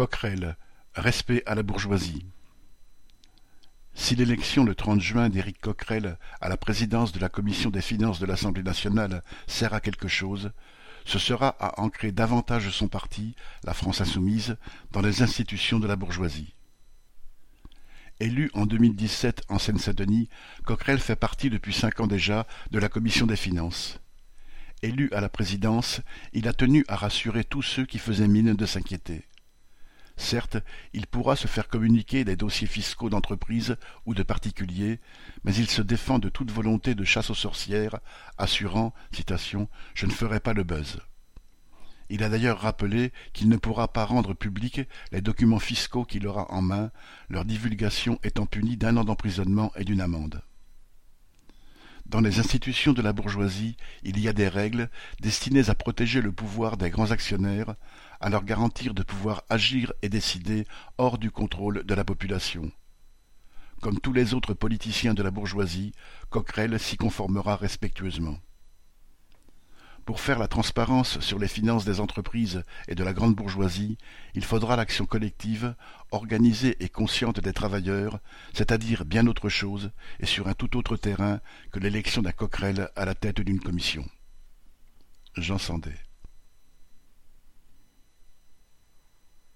Coquerel, respect à la bourgeoisie. Si l'élection le 30 juin d'Éric Coquerel à la présidence de la commission des finances de l'Assemblée nationale sert à quelque chose, ce sera à ancrer davantage son parti, la France insoumise, dans les institutions de la bourgeoisie. Élu en 2017 en Seine-Saint-Denis, Coquerel fait partie depuis cinq ans déjà de la commission des finances. Élu à la présidence, il a tenu à rassurer tous ceux qui faisaient mine de s'inquiéter. Certes, il pourra se faire communiquer des dossiers fiscaux d'entreprises ou de particuliers, mais il se défend de toute volonté de chasse aux sorcières, assurant, Je ne ferai pas le buzz. Il a d'ailleurs rappelé qu'il ne pourra pas rendre publics les documents fiscaux qu'il aura en main, leur divulgation étant punie d'un an d'emprisonnement et d'une amende. Dans les institutions de la bourgeoisie, il y a des règles destinées à protéger le pouvoir des grands actionnaires, à leur garantir de pouvoir agir et décider hors du contrôle de la population. Comme tous les autres politiciens de la bourgeoisie, Coquerel s'y conformera respectueusement. Pour faire la transparence sur les finances des entreprises et de la grande bourgeoisie, il faudra l'action collective, organisée et consciente des travailleurs, c'est-à-dire bien autre chose et sur un tout autre terrain que l'élection d'un coquerel à la tête d'une commission.